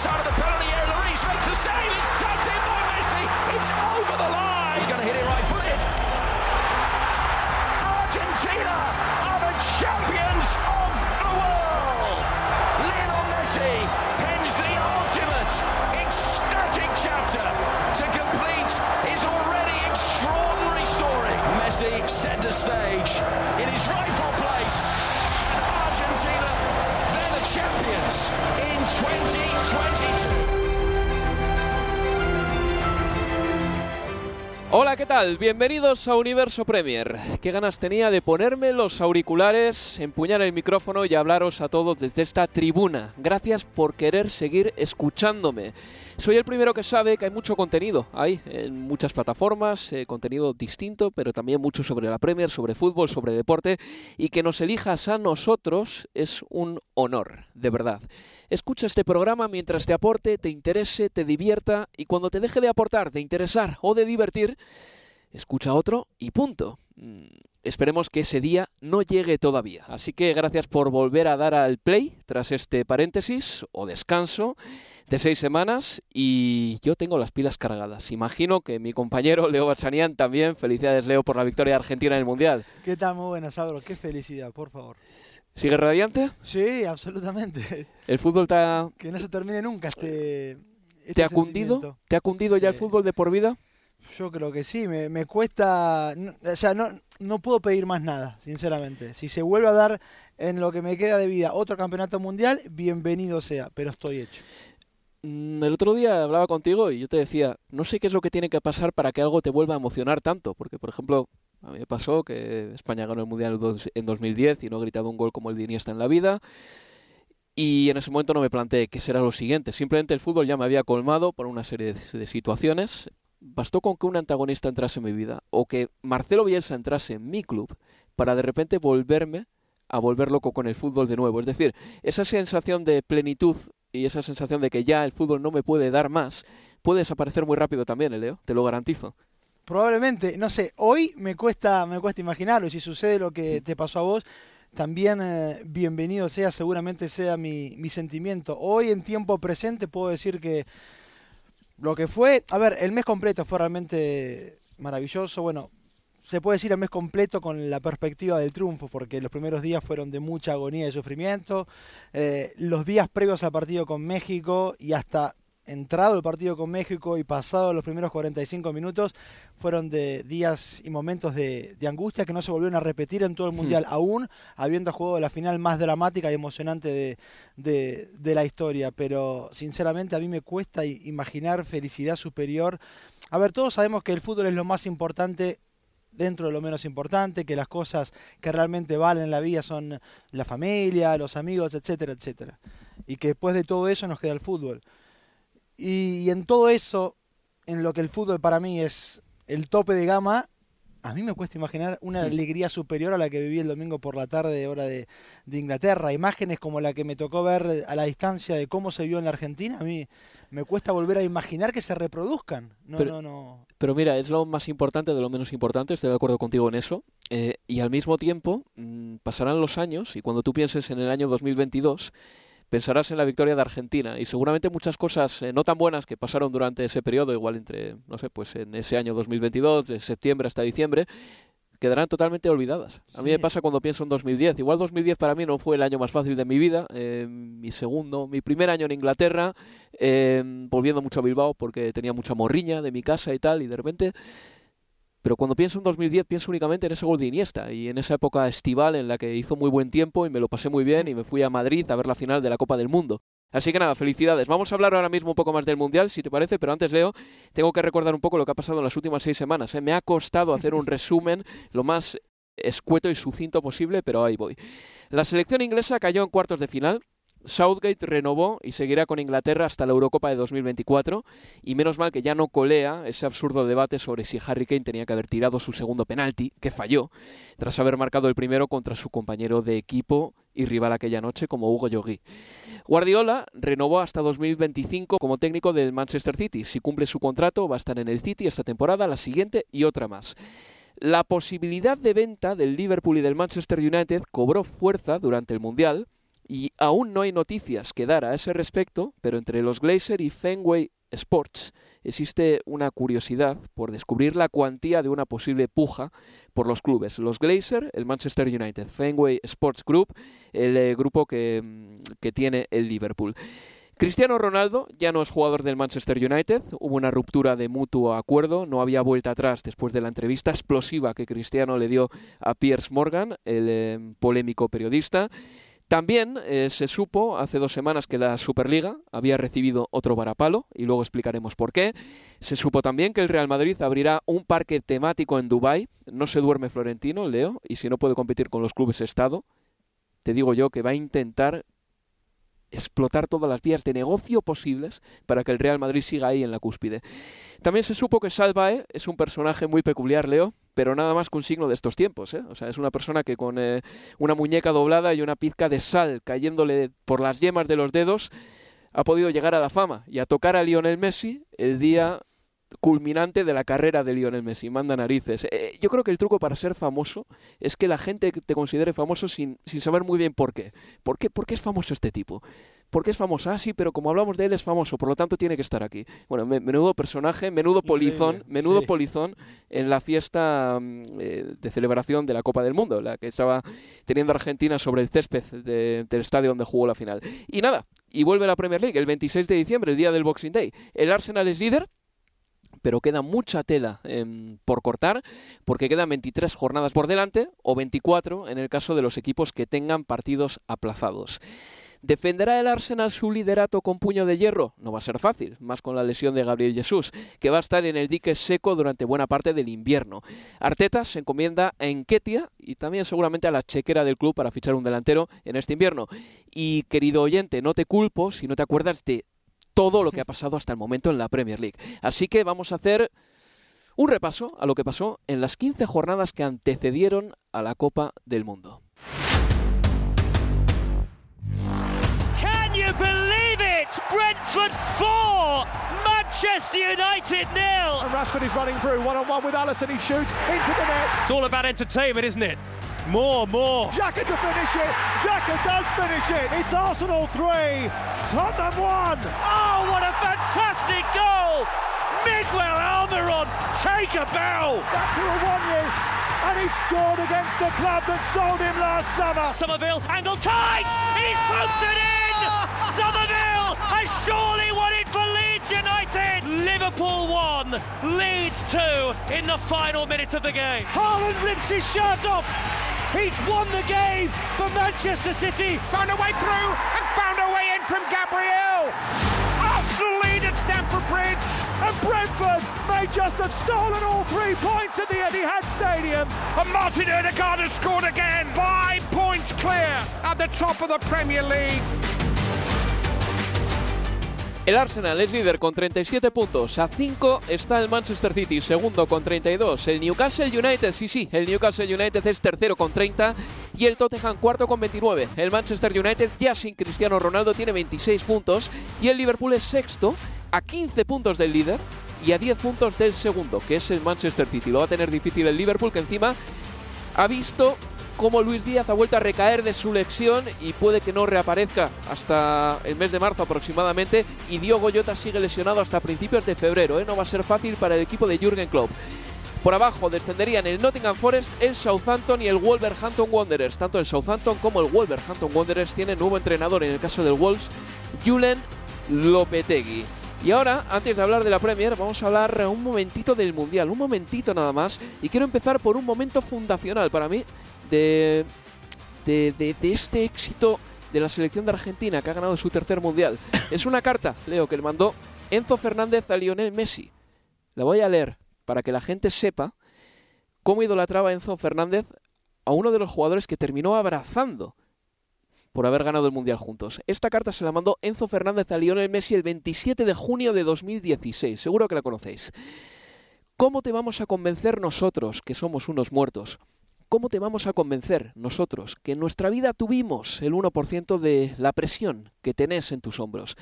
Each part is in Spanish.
clever play. Right hand side of the penalty area. Lloris makes a save. It's tucked in by Messi. It's over the line. He's going to hit it right footed. Argentina are the champions of the world. Lionel Messi pens the ultimate ecstatic chapter to complete his already extraordinary story. Messi centre stage in his rightful place. Argentina champions in 2022. Hola, ¿qué tal? Bienvenidos a Universo Premier. Qué ganas tenía de ponerme los auriculares, empuñar el micrófono y hablaros a todos desde esta tribuna. Gracias por querer seguir escuchándome. Soy el primero que sabe que hay mucho contenido ahí en muchas plataformas, eh, contenido distinto, pero también mucho sobre la Premier, sobre fútbol, sobre deporte, y que nos elijas a nosotros es un honor, de verdad. Escucha este programa mientras te aporte, te interese, te divierta, y cuando te deje de aportar, de interesar o de divertir, escucha otro y punto. Mm, esperemos que ese día no llegue todavía. Así que gracias por volver a dar al play tras este paréntesis o descanso de seis semanas y yo tengo las pilas cargadas. Imagino que mi compañero Leo Barsanian también. Felicidades, Leo, por la victoria argentina en el Mundial. ¿Qué tal? Muy buenas, Sabro. Qué felicidad, por favor. ¿Sigue radiante? Sí, absolutamente. ¿El fútbol te ha... Que no se termine nunca este... este ¿Te ha cundido? ¿Te ha cundido ya el fútbol de por vida? Yo creo que sí, me, me cuesta, o sea, no, no puedo pedir más nada, sinceramente. Si se vuelve a dar en lo que me queda de vida otro campeonato mundial, bienvenido sea, pero estoy hecho. Mm, el otro día hablaba contigo y yo te decía, no sé qué es lo que tiene que pasar para que algo te vuelva a emocionar tanto, porque por ejemplo, a mí me pasó que España ganó el Mundial en 2010 y no he gritado un gol como el de Iniesta en la vida. Y en ese momento no me planteé qué será lo siguiente. Simplemente el fútbol ya me había colmado por una serie de, situaciones. Bastó con que un antagonista entrase en mi vida o que Marcelo Bielsa entrase en mi club para de repente volverme a volver loco con el fútbol de nuevo. Es decir, esa sensación de plenitud y esa sensación de que ya el fútbol no me puede dar más puede desaparecer muy rápido también, ¿eh, Leo, te lo garantizo. Probablemente, no sé, hoy me cuesta, me cuesta imaginarlo, y si sucede lo que te pasó a vos, también eh, bienvenido sea, seguramente sea mi, mi sentimiento. Hoy en tiempo presente puedo decir que lo que fue, a ver, el mes completo fue realmente maravilloso, bueno, se puede decir el mes completo con la perspectiva del triunfo, porque los primeros días fueron de mucha agonía y sufrimiento. Eh, los días previos al partido con México y hasta entrado el partido con México y pasado los primeros 45 minutos fueron de días y momentos de, angustia que no se volvieron a repetir en todo el Mundial, aún habiendo jugado la final más dramática y emocionante de, de, la historia. Pero sinceramente a mí me cuesta imaginar felicidad superior. A ver, todos sabemos que el fútbol es lo más importante dentro de lo menos importante, que las cosas que realmente valen en la vida son la familia, los amigos, etcétera, etcétera. Y que después de todo eso nos queda el fútbol. Y, en todo eso, en lo que el fútbol para mí es el tope de gama, a mí me cuesta imaginar una alegría superior a la que viví el domingo por la tarde, hora de, Inglaterra. Imágenes como la que me tocó ver a la distancia de cómo se vio en la Argentina, a mí me cuesta volver a imaginar que se reproduzcan. No, pero, no, no. Pero mira, es lo más importante de lo menos importante, estoy de acuerdo contigo en eso. Eh, y al mismo tiempo, mm, pasarán los años y cuando tú pienses en el año 2022, pensarás en la victoria de Argentina y seguramente muchas cosas eh, no tan buenas que pasaron durante ese periodo, igual entre, no sé, pues en ese año 2022, de septiembre hasta diciembre, quedarán totalmente olvidadas. A mí me pasa cuando pienso en 2010. Igual 2010 para mí no fue el año más fácil de mi vida, eh, mi segundo, mi primer año en Inglaterra, eh, volviendo mucho a Bilbao porque tenía mucha morriña de mi casa y tal, y de repente pero cuando pienso en 2010 pienso únicamente en ese gol de Iniesta y en esa época estival en la que hizo muy buen tiempo y me lo pasé muy bien y me fui a Madrid a ver la final de la Copa del Mundo. Así que nada, felicidades. Vamos a hablar ahora mismo un poco más del Mundial, si te parece, pero antes, Leo, tengo que recordar un poco lo que ha pasado en las últimas seis semanas. ¿eh? Me ha costado hacer un resumen lo más escueto y sucinto posible, pero ahí voy. La selección inglesa cayó en cuartos de final Southgate renovó y seguirá con Inglaterra hasta la Eurocopa de 2024 y menos mal que ya no colea ese absurdo debate sobre si Harry Kane tenía que haber tirado su segundo penalti, que falló, tras haber marcado el primero contra su compañero de equipo y rival aquella noche como Hugo Llogui. Guardiola renovó hasta 2025 como técnico del Manchester City. Si cumple su contrato va a estar en el City esta temporada, la siguiente y otra más. La posibilidad de venta del Liverpool y del Manchester United cobró fuerza durante el Mundial y aún no hay noticias que dar a ese respecto, pero entre los Glazer y Fenway Sports existe una curiosidad por descubrir la cuantía de una posible puja por los clubes. Los Glazer, el Manchester United, Fenway Sports Group, el eh, grupo que, mm, que tiene el Liverpool. Cristiano Ronaldo ya no es jugador del Manchester United, hubo una ruptura de mutuo acuerdo, no había vuelta atrás después de la entrevista explosiva que Cristiano le dio a Piers Morgan, el eh, polémico periodista. También eh, se supo hace dos semanas que la Superliga había recibido otro varapalo y luego explicaremos por qué. Se supo también que el Real Madrid abrirá un parque temático en Dubái. No se duerme Florentino, Leo, y si no puede competir con los clubes Estado, te digo yo que va a intentar explotar todas las vías de negocio posibles para que el Real Madrid siga ahí en la cúspide. También se supo que Salvae es un personaje muy peculiar, Leo, pero nada más con signo de estos tiempos. ¿eh? O sea, es una persona que con eh, una muñeca doblada y una pizca de sal cayéndole por las yemas de los dedos ha podido llegar a la fama y a tocar a Lionel Messi el día culminante de la carrera de Lionel Messi. Manda narices. Eh, yo creo que el truco para ser famoso es que la gente te considere famoso sin, sin saber muy bien por qué. ¿Por qué, por qué es famoso este tipo? ¿Por qué es famoso? Ah, sí, pero como hablamos de él es famoso, por lo tanto tiene que estar aquí. Bueno, menudo personaje, menudo polizón, menudo polizón en la fiesta mm, eh, de celebración de la Copa del Mundo, la que estaba teniendo Argentina sobre el césped del estadio donde jugó la final. Y nada, y vuelve la Premier League el 26 de diciembre, el día del Boxing Day. El Arsenal es líder, pero queda mucha tela em, por cortar porque quedan 23 jornadas por delante o 24 en el caso de los equipos que tengan partidos aplazados. ¿Defenderá el Arsenal su liderato con puño de hierro? No va a ser fácil, más con la lesión de Gabriel Jesús, que va a estar en el dique seco durante buena parte del invierno. Arteta se encomienda a Enquetia y también seguramente a la chequera del club para fichar un delantero en este invierno. Y querido oyente, no te culpo si no te acuerdas de todo lo que ha pasado hasta el momento en la Premier League. Así que vamos a hacer un repaso a lo que pasó en las 15 jornadas que antecedieron a la Copa del Mundo. You believe it? Brentford 4, Manchester United nil. And Rashford is running through one on one with Allison. He shoots into the net. It's all about entertainment, isn't it? More, more. Xhaka to finish it. Xhaka does finish it. It's Arsenal 3, Tottenham 1. Oh, what a fantastic goal! Miguel Almiron, take a bow. Back to Awonyi. And he scored against the club that sold him last summer. Somerville, angle tight. He's it in. Somerville has surely won it for Leeds United. Liverpool 1, Leeds 2 in the final minutes of the game. Haaland rips his shirt off. He's won the game for Manchester City. Found a way through and found a way in from Gabriel. Arsenal lead at Stamford Bridge. And Brentford may just have stolen all three points at the Etihad Stadium. And Martin Odegaard has scored again. Five points clear at the top of the Premier League. El Arsenal es líder con 37 puntos. A 5 está el Manchester City, segundo con 32. El Newcastle United, sí, sí, el Newcastle United es tercero con 30. Y el Tottenham cuarto con 29. El Manchester United ya sin Cristiano Ronaldo tiene 26 puntos. Y el Liverpool es sexto a 15 puntos del líder y a 10 puntos del segundo, que es el Manchester City. Lo va a tener difícil el Liverpool, que encima ha visto cómo Luis Díaz ha vuelto a recaer de su lección y puede que no reaparezca hasta el mes de marzo aproximadamente. Y Diogo Jota sigue lesionado hasta principios de febrero. ¿eh? No va a ser fácil para el equipo de Jürgen Klopp. Por abajo descenderían el Nottingham Forest, el Southampton y el Wolverhampton Wanderers. Tanto el Southampton como el Wolverhampton Wanderers tienen nuevo entrenador en el caso del Wolves, Julen Lopetegui. Y ahora, antes de hablar de la Premier, vamos a hablar un momentito del Mundial, un momentito nada más. Y quiero empezar por un momento fundacional para mí de, de, este éxito de la selección de Argentina que ha ganado su tercer mundial. Es una carta, Leo, que le mandó Enzo Fernández a Lionel Messi. La voy a leer para que la gente sepa cómo idolatraba Enzo Fernández a uno de los jugadores que terminó abrazando por haber ganado el Mundial juntos. Esta carta se la mandó Enzo Fernández a Lionel Messi el 27 de junio de 2016. Seguro que la conocéis. ¿Cómo te vamos a convencer nosotros que somos unos muertos? ¿Cómo te vamos a convencer nosotros que en nuestra vida tuvimos el 1% de la presión que tenés en tus hombros?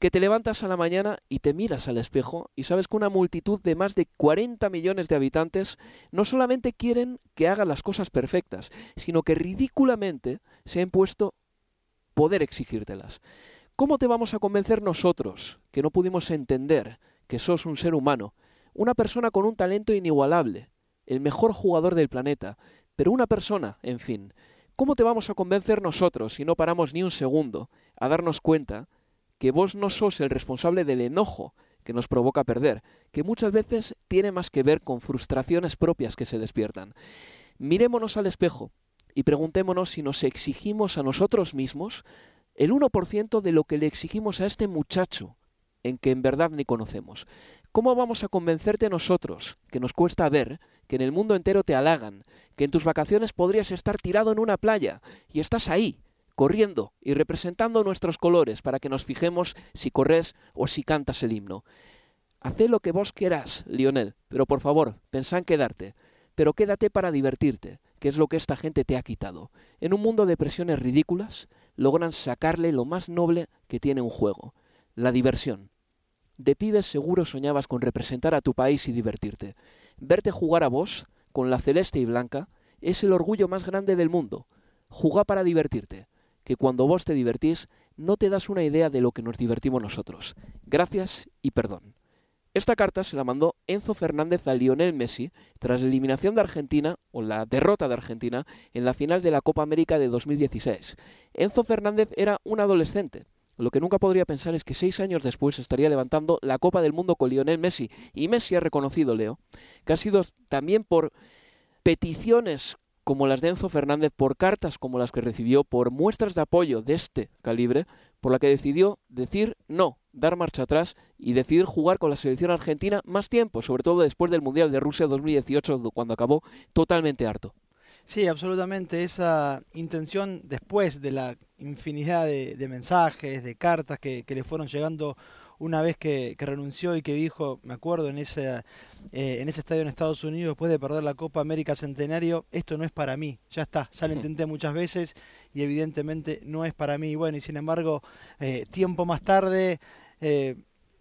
Que te levantas a la mañana y te miras al espejo y sabes que una multitud de más de 40 millones de habitantes no solamente quieren que hagas las cosas perfectas, sino que ridículamente se ha impuesto poder exigírtelas. ¿Cómo te vamos a convencer nosotros, que no pudimos entender que sos un ser humano, una persona con un talento inigualable, el mejor jugador del planeta, pero una persona, en fin, ¿cómo te vamos a convencer nosotros si no paramos ni un segundo a darnos cuenta que vos no sos el responsable del enojo que nos provoca perder, que muchas veces tiene más que ver con frustraciones propias que se despiertan? Mirémonos al espejo y preguntémonos si nos exigimos a nosotros mismos el 1% de lo que le exigimos a este muchacho en que en verdad ni conocemos. ¿Cómo vamos a convencerte nosotros, que nos cuesta ver, que en el mundo entero te halagan, que en tus vacaciones podrías estar tirado en una playa y estás ahí, corriendo y representando nuestros colores para que nos fijemos si corres o si cantas el himno? Haz lo que vos quieras, Lionel, pero por favor, pensá en quedarte, pero quédate para divertirte, que es lo que esta gente te ha quitado. En un mundo de presiones ridículas, logran sacarle lo más noble que tiene un juego, la diversión. De pibes seguro soñabas con representar a tu país y divertirte. Verte jugar a vos, con la celeste y blanca, es el orgullo más grande del mundo. Jugá para divertirte, que cuando vos te divertís no te das una idea de lo que nos divertimos nosotros. Gracias y perdón. Esta carta se la mandó Enzo Fernández a Lionel Messi tras la eliminación de Argentina, o la derrota de Argentina, en la final de la Copa América de 2016. Enzo Fernández era un adolescente, lo que nunca podría pensar es que seis años después estaría levantando la Copa del Mundo con Lionel Messi. Y Messi ha reconocido, Leo, que ha sido también por peticiones como las de Enzo Fernández, por cartas como las que recibió, por muestras de apoyo de este calibre, por la que decidió decir no, dar marcha atrás y decidir jugar con la selección argentina más tiempo, sobre todo después del Mundial de Rusia 2018, cuando acabó totalmente harto. Sí, absolutamente. Esa intención después de la infinidad de, mensajes, de cartas que, le fueron llegando una vez que, renunció y que dijo, me acuerdo, en ese, eh, en ese estadio en Estados Unidos, después de perder la Copa América Centenario, esto no es para mí, ya está, ya lo intenté muchas veces y evidentemente no es para mí. Bueno, y sin embargo, eh, tiempo más tarde... Eh,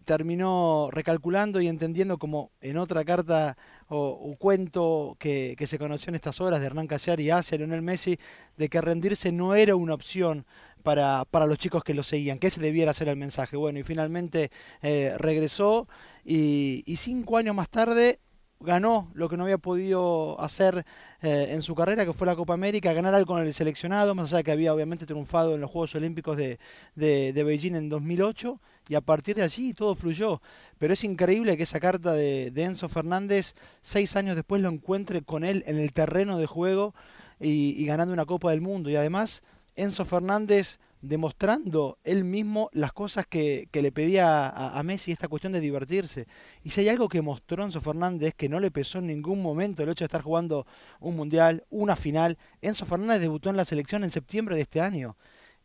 terminó recalculando y entendiendo como en otra carta o, cuento que, se conoció en estas horas de Hernán Cassiari y hacia Lionel Messi, de que rendirse no era una opción para, para los chicos que lo seguían, que ese debiera ser el mensaje. Bueno, y finalmente eh, regresó y cinco años más tarde ganó lo que no había podido hacer eh, en su carrera, que fue la Copa América, ganar algo con el seleccionado, más allá de que había obviamente triunfado en los Juegos Olímpicos de, de, Beijing en 2008, y a partir de allí todo fluyó. Pero es increíble que esa carta de, Enzo Fernández, seis años después lo encuentre con él en el terreno de juego y, y ganando una Copa del Mundo. Y además, Enzo Fernández demostrando él mismo las cosas que, le pedía a, Messi, esta cuestión de divertirse. Y si hay algo que mostró Enzo Fernández que no le pesó en ningún momento el hecho de estar jugando un mundial, una final, Enzo Fernández debutó en la selección en septiembre de este año.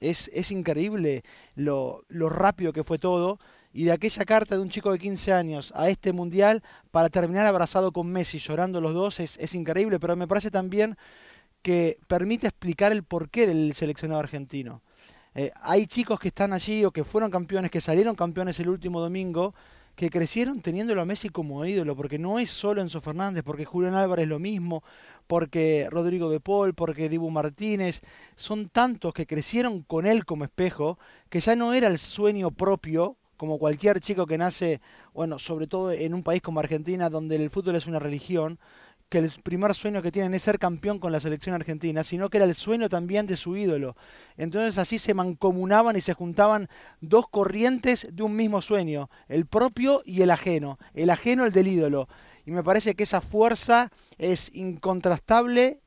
Es, es increíble lo, lo rápido que fue todo y de aquella carta de un chico de 15 años a este mundial para terminar abrazado con Messi, llorando los dos, es, es increíble, pero me parece también que permite explicar el porqué del seleccionado argentino. Eh, hay chicos que están allí o que fueron campeones, que salieron campeones el último domingo, que crecieron teniéndolo a Messi como ídolo, porque no es solo Enzo Fernández, porque Julián Álvarez lo mismo, porque Rodrigo de Paul, porque Dibu Martínez, son tantos que crecieron con él como espejo, que ya no era el sueño propio, como cualquier chico que nace, bueno, sobre todo en un país como Argentina, donde el fútbol es una religión, que el primer sueño que tienen es ser campeón con la selección argentina, sino que era el sueño también de su ídolo. Entonces así se mancomunaban y se juntaban dos corrientes de un mismo sueño, el propio y el ajeno, el ajeno el del ídolo. Y me parece que esa fuerza es incontrastable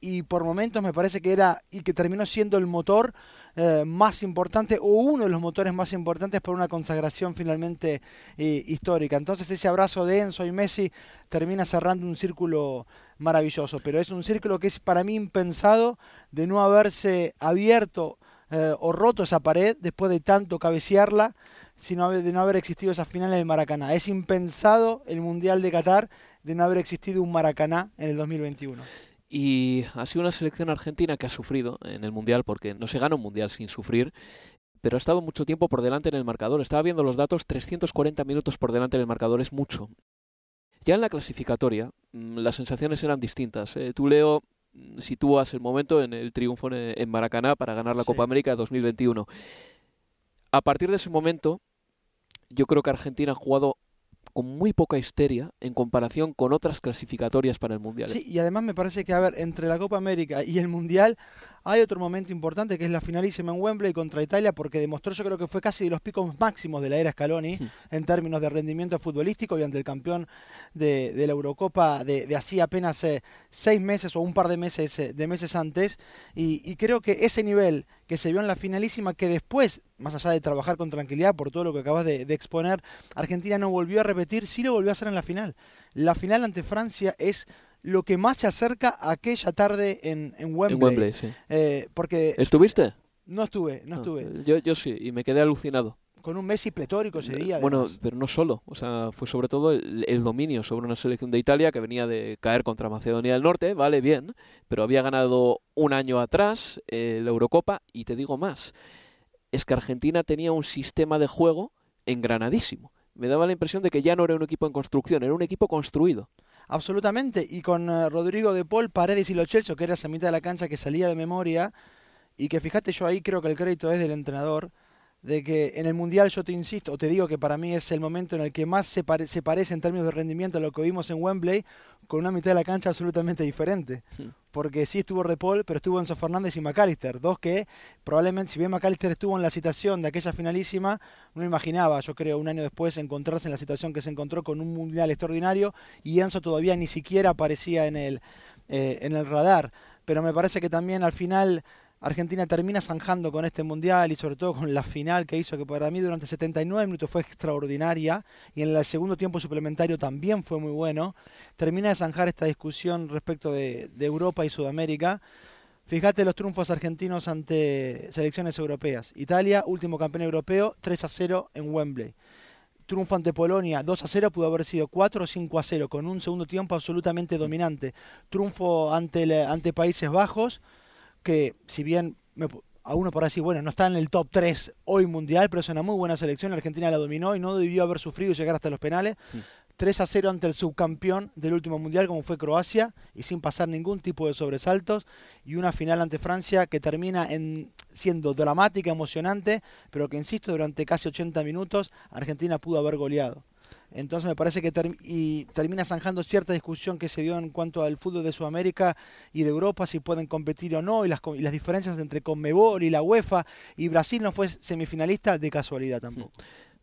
y por momentos me parece que era y que terminó siendo el motor eh, más importante o uno de los motores más importantes para una consagración finalmente eh, histórica. Entonces ese abrazo de Enzo y Messi termina cerrando un círculo maravilloso, pero es un círculo que es para mí impensado de no haberse abierto eh, o roto esa pared después de tanto cabecearla sino de no haber existido esa final en el Maracaná. Es impensado el Mundial de Qatar de no haber existido un Maracaná en el 2021. Y ha sido una selección argentina que ha sufrido en el Mundial, porque no se gana un Mundial sin sufrir, pero ha estado mucho tiempo por delante en el marcador. Estaba viendo los datos, 340 minutos por delante en el marcador es mucho. Ya en la clasificatoria, mm, las sensaciones eran distintas. Eh, tú, Leo, mm, sitúas el momento en el triunfo en Maracaná para ganar la Copa América de 2021. A partir de ese momento, yo creo que Argentina ha jugado con muy poca histeria en comparación con otras clasificatorias para el Mundial. Sí, y además me parece que, a ver, entre la Copa América y el Mundial hay otro momento importante que es la finalísima en Wembley contra Italia porque demostró yo creo que fue casi de los picos máximos de la era Scaloni en términos de rendimiento futbolístico y ante el campeón de, la Eurocopa de, de así apenas eh, seis meses o un par de meses, eh, de meses antes y, creo que ese nivel que se vio en la finalísima que después, más allá de trabajar con tranquilidad por todo lo que acabas de, de exponer, Argentina no volvió a repetir, sí lo volvió a hacer en la final. La final ante Francia es lo que más se acerca a aquella tarde en, en Wembley. En Wembley, sí. Eh, porque ¿Estuviste? No estuve, no, estuve. Yo, yo sí, y me quedé alucinado. Con un Messi pletórico ese día. Bueno, pero no solo. O sea, fue sobre todo el, dominio sobre una selección de Italia que venía de caer contra Macedonia del Norte, vale, bien, pero había ganado un año atrás eh, la Eurocopa y te digo más. Es que Argentina tenía un sistema de juego engranadísimo. Me daba la impresión de que ya no era un equipo en construcción, era un equipo construido absolutamente. Y con eh, Rodrigo de Paul, Paredes y Lo que era esa mitad de la cancha que salía de memoria, y que fíjate, yo ahí creo que el crédito es del entrenador, de que en el Mundial yo te insisto, o te digo que para mí es el momento en el que más se, se parece en términos de rendimiento a lo que vimos en Wembley, con una mitad de la cancha absolutamente diferente. Hmm. Porque sí estuvo Repol, pero estuvo Enzo Fernández y McAllister, dos que probablemente, si bien McAllister estuvo en la situación de aquella finalísima, no imaginaba, yo creo, un año después encontrarse en la situación que se encontró con un Mundial extraordinario y Enzo todavía ni siquiera aparecía en el, eh, en el radar. Pero me parece que también al final Argentina termina zanjando con este mundial y sobre todo con la final que hizo, que para mí durante 79 minutos fue extraordinaria y en el segundo tiempo suplementario también fue muy bueno. Termina de zanjar esta discusión respecto de, Europa y Sudamérica. Fíjate los triunfos argentinos ante selecciones europeas. Italia, último campeón europeo, 3 a 0 en Wembley. Triunfo ante Polonia, 2 a 0, pudo haber sido 4 o 5 a 0, con un segundo tiempo absolutamente dominante. Triunfo ante, ante Países Bajos, que si bien a uno por decir, bueno, no está en el top 3 hoy mundial, pero es una muy buena selección. Argentina la dominó y no debió haber sufrido y llegar hasta los penales. 3 a 0 ante el subcampeón del último mundial, como fue Croacia, y sin pasar ningún tipo de sobresaltos. Y una final ante Francia que termina en, siendo dramática, emocionante, pero que, insisto, durante casi 80 minutos Argentina pudo haber goleado. Entonces me parece que y termina zanjando cierta discusión que se dio en cuanto al fútbol de Sudamérica y de Europa, si pueden competir o no, y las, y diferencias entre Conmebol y la UEFA, y Brasil no fue semifinalista de casualidad tampoco.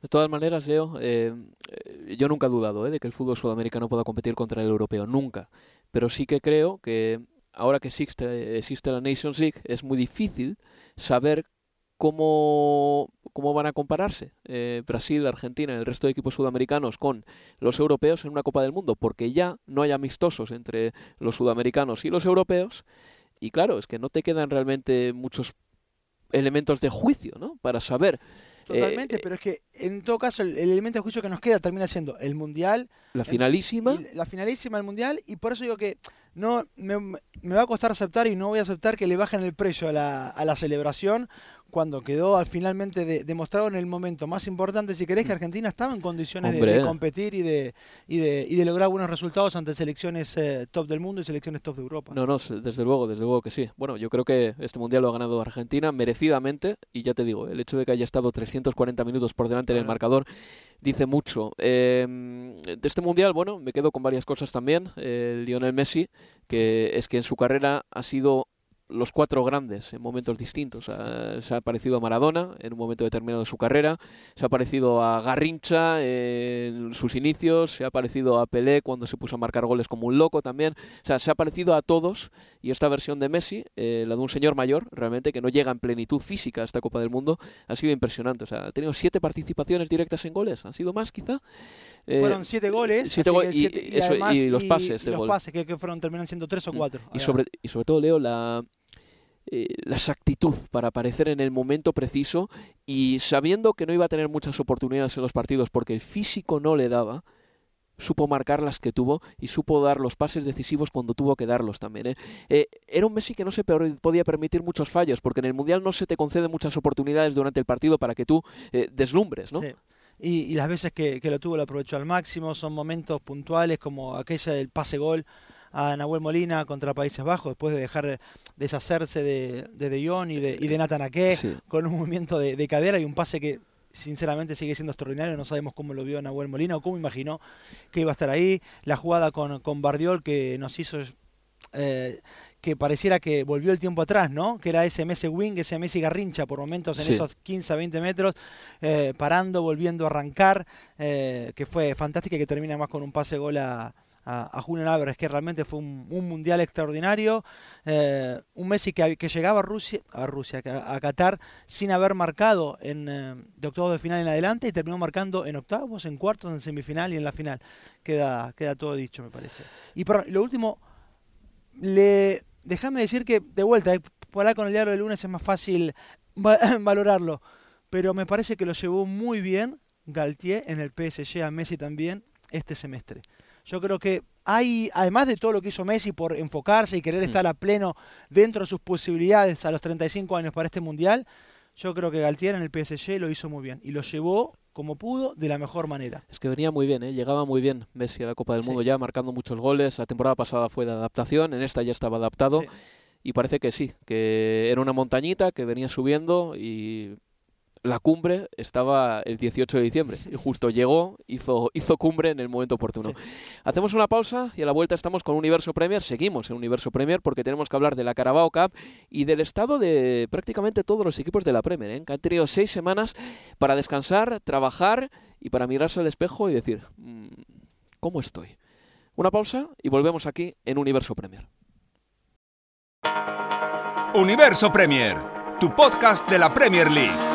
De todas maneras, Leo, eh, eh, yo nunca he dudado eh, de que el fútbol sudamericano pueda competir contra el europeo, nunca. Pero sí que creo que ahora que existe, existe la Nations League, es muy difícil saber cómo, cómo van a compararse eh, Brasil, Argentina y el resto de equipos sudamericanos con los europeos en una Copa del Mundo, porque ya no hay amistosos entre los sudamericanos y los europeos. Y claro, es que no te quedan realmente muchos elementos de juicio, ¿no? Para saber Totalmente, pero es que en todo caso el, el elemento de juicio que nos queda termina siendo el Mundial. La finalísima. y la finalísima del Mundial y por eso digo que no me, me va a costar aceptar y no voy a aceptar que le bajen el precio a la, a la celebración cuando quedó al finalmente de- demostrado en el momento más importante, si querés, que Argentina estaba en condiciones de- competir y de, y, de, y de lograr buenos resultados ante selecciones eh, top del mundo y selecciones top de Europa. No, no, desde luego, desde luego que sí. Bueno, yo creo que este mundial lo ha ganado Argentina merecidamente y ya te digo, el hecho de que haya estado 340 minutos por delante en el marcador dice mucho. Eh, de este mundial, bueno, me quedo con varias cosas también. Eh, Lionel Messi, que es que en su carrera ha sido los cuatro grandes en momentos distintos. Ah, se ha parecido a Maradona en un momento determinado de su carrera, se ha parecido a Garrincha en sus inicios, se ha parecido a Pelé cuando se puso a marcar goles como un loco también. O sea, se ha parecido a todos y esta versión de Messi, eh, la de un señor mayor, realmente que no llega en plenitud física a esta Copa del Mundo, ha sido impresionante. O sea, ha tenido siete participaciones directas en goles, ¿han sido más quizá? Eh, fueron siete goles siete go- que y- siete- y eso- además- y los pases y de los gol. pases que, que fueron terminan siendo tres o cuatro. Y sobre, y sobre todo, Leo, la, eh, la exactitud para aparecer en el momento preciso y sabiendo que no iba a tener muchas oportunidades en los partidos porque el físico no le daba, supo marcar las que tuvo y supo dar los pases decisivos cuando tuvo que darlos también. ¿eh? Eh, era un Messi que no se podía permitir muchos fallos porque en el Mundial no se te conceden muchas oportunidades durante el partido para que tú eh, deslumbres. Y, las veces que, que lo tuvo lo aprovechó al máximo, son momentos puntuales como aquella del pase gol a Nahuel Molina contra Países Bajos, después de dejar deshacerse de, de De Jong y de, y de Nathan Ake, Sí. con un movimiento de, de cadera y un pase que sinceramente sigue siendo extraordinario, no sabemos cómo lo vio Nahuel Molina o cómo imaginó que iba a estar ahí, la jugada con, con Bardiol que nos hizo... eh, que pareciera que volvió el tiempo atrás, ¿no? Que era ese Messi Wing, ese Messi Garrincha por momentos en Sí. esos 15 a 20 metros, eh, parando, volviendo a arrancar, eh, que fue fantástica y que termina más con un pase gol a, a, a Julián Álvarez, que realmente fue un, un mundial extraordinario. eh, un Messi que, que llegaba a Rusia, a Rusia, a, Qatar, sin haber marcado en, eh, de octavos de final en adelante y terminó marcando en octavos, en cuartos, en semifinal y en la final. Queda, queda todo dicho, me parece. Y perdón, lo último, le déjame decir que de vuelta, eh, por hablar con el diario del lunes es más fácil va- valorarlo, pero me parece que lo llevó muy bien Galtier en el PSG a Messi también este semestre. Yo creo que hay, además de todo lo que hizo Messi por enfocarse y querer Mm. estar a pleno dentro de sus posibilidades a los 35 años para este mundial, yo creo que Galtier en el PSG lo hizo muy bien y lo llevó como pudo de la mejor manera. Es que venía muy bien, ¿eh? llegaba muy bien Messi a la Copa del Sí. Mundo ya, marcando muchos goles. La temporada pasada fue de adaptación, en esta ya estaba adaptado. Sí. Y parece que sí, que era una montañita que venía subiendo y la cumbre estaba el 18 de diciembre. Y justo llegó, hizo, hizo cumbre en el momento oportuno. Sí. Hacemos una pausa y a la vuelta estamos con Universo Premier. Seguimos en Universo Premier porque tenemos que hablar de la Carabao Cup y del estado de prácticamente todos los equipos de la Premier, ¿eh? que han tenido seis semanas para descansar, trabajar y para mirarse al espejo y decir, "Mm, ¿cómo estoy? Una pausa y volvemos aquí en Universo Premier. Universo Premier, tu podcast de la Premier League.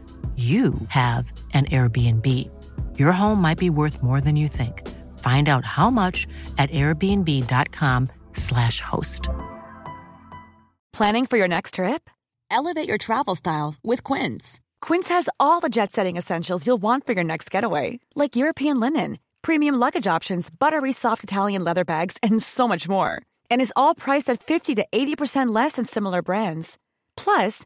you have an Airbnb. Your home might be worth more than you think. Find out how much at airbnb.com/slash host. Planning for your next trip? Elevate your travel style with Quince. Quince has all the jet setting essentials you'll want for your next getaway, like European linen, premium luggage options, buttery soft Italian leather bags, and so much more. And is all priced at 50 to 80% less than similar brands. Plus,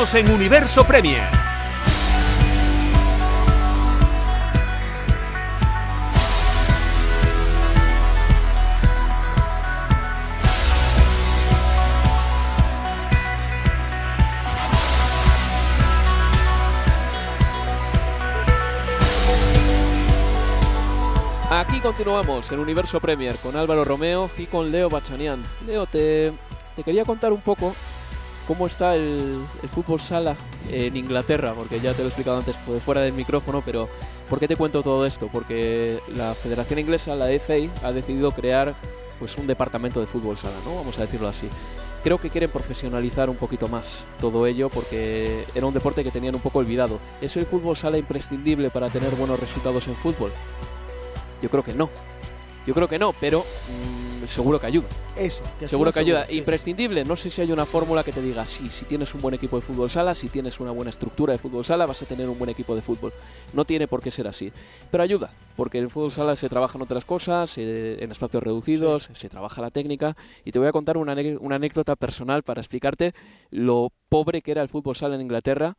En Universo Premier. Aquí continuamos en Universo Premier con Álvaro Romeo y con Leo Bachanian. Leo, te quería contar un poco cómo está el, el, fútbol sala en Inglaterra, porque ya te lo he explicado antes pues, fuera del micrófono, pero ¿por qué te cuento todo esto? Porque la Federación Inglesa, la FA, ha decidido crear pues un departamento de fútbol sala, ¿no? Vamos a decirlo así. Creo que quieren profesionalizar un poquito más todo ello porque era un deporte que tenían un poco olvidado. ¿Es el fútbol sala imprescindible para tener buenos resultados en fútbol? Yo creo que no. Yo creo que no, pero mmm, seguro que ayuda. Eso, que seguro que ayuda. Seguro, sí. Imprescindible, no sé si hay una fórmula que te diga, sí, si tienes un buen equipo de fútbol sala, si tienes una buena estructura de fútbol sala, vas a tener un buen equipo de fútbol. No tiene por qué ser así. Pero ayuda, porque en el fútbol sala se trabajan otras cosas, eh, en espacios reducidos, sí. se trabaja la técnica. Y te voy a contar una, una anécdota personal para explicarte lo pobre que era el fútbol sala en Inglaterra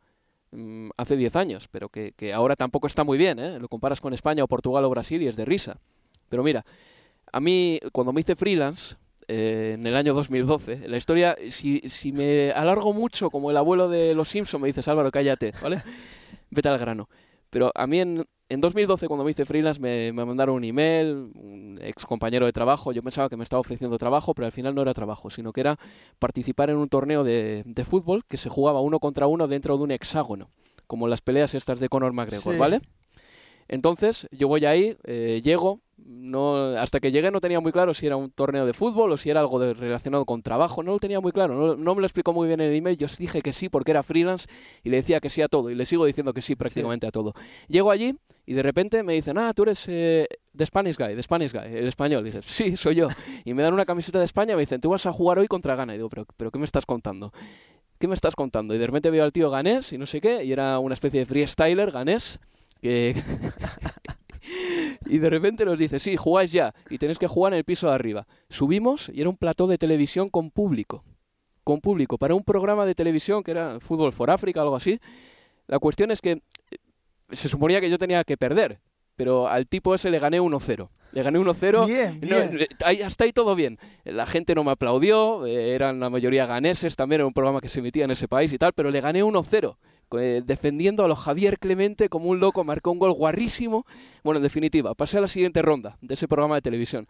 mmm, hace 10 años, pero que, que, ahora tampoco está muy bien. ¿eh? Lo comparas con España o Portugal o Brasil y es de risa. Pero mira, a mí cuando me hice freelance, eh, en el año 2012, la historia, si, si, me alargo mucho como el abuelo de los Simpson, me dices Álvaro, cállate, ¿vale? Vete al grano. Pero a mí en, en 2012, cuando me hice freelance, me, me, mandaron un email, un ex compañero de trabajo, yo pensaba que me estaba ofreciendo trabajo, pero al final no era trabajo, sino que era participar en un torneo de, de fútbol que se jugaba uno contra uno dentro de un hexágono, como las peleas estas de Conor McGregor, sí. ¿vale? Entonces, yo voy ahí, eh, llego, no, hasta que llegué no tenía muy claro si era un torneo de fútbol o si era algo de, relacionado con trabajo, no lo tenía muy claro, no, me lo explicó muy bien en el email, yo dije que sí porque era freelance y le decía que sí a todo y le sigo diciendo que sí prácticamente a todo. Llego allí y de repente me dicen, ah, tú eres eh, The Spanish Guy, The Spanish Guy, el español, dices, sí, soy yo, y me dan una camiseta de España y me dicen, tú vas a jugar hoy contra Ghana, y digo, pero, pero ¿qué me estás contando? ¿Qué me estás contando? Y de repente veo al tío ganés y no sé qué, y era una especie de freestyler ganés que... y de repente nos dice, sí, jugáis ya y tenéis que jugar en el piso de arriba. Subimos y era un plató de televisión con público. Con público, para un programa de televisión que era Fútbol for África, algo así. La cuestión es que eh, se suponía que yo tenía que perder, pero al tipo ese le gané 1-0. Le gané 1-0. Bien, bien. No, ahí, hasta ahí todo bien. La gente no me aplaudió, eh, eran la mayoría ganeses, también era un programa que se emitía en ese país y tal, pero le gané 1-0 eh, defendiendo a los Javier Clemente como un loco, marcó un gol guarrísimo. Bueno, en definitiva, pasé a la siguiente ronda de ese programa de televisión.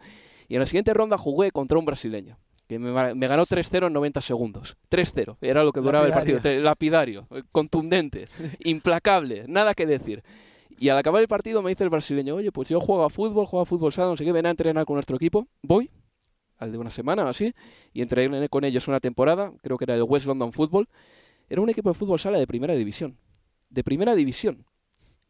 Y en la siguiente ronda jugué contra un brasileño, que me, me ganó 3-0 en 90 segundos. 3-0, era lo que duraba lapidario. el partido. Lapidario, contundente, implacable, nada que decir. Y al acabar el partido me dice el brasileño, oye, pues yo juego a fútbol, juego a fútbol sala, no sé qué, ven a entrenar con nuestro equipo. Voy, al de una semana o así, y entrené con ellos una temporada, creo que era el West London Football, era un equipo de fútbol sala de primera división. De primera división.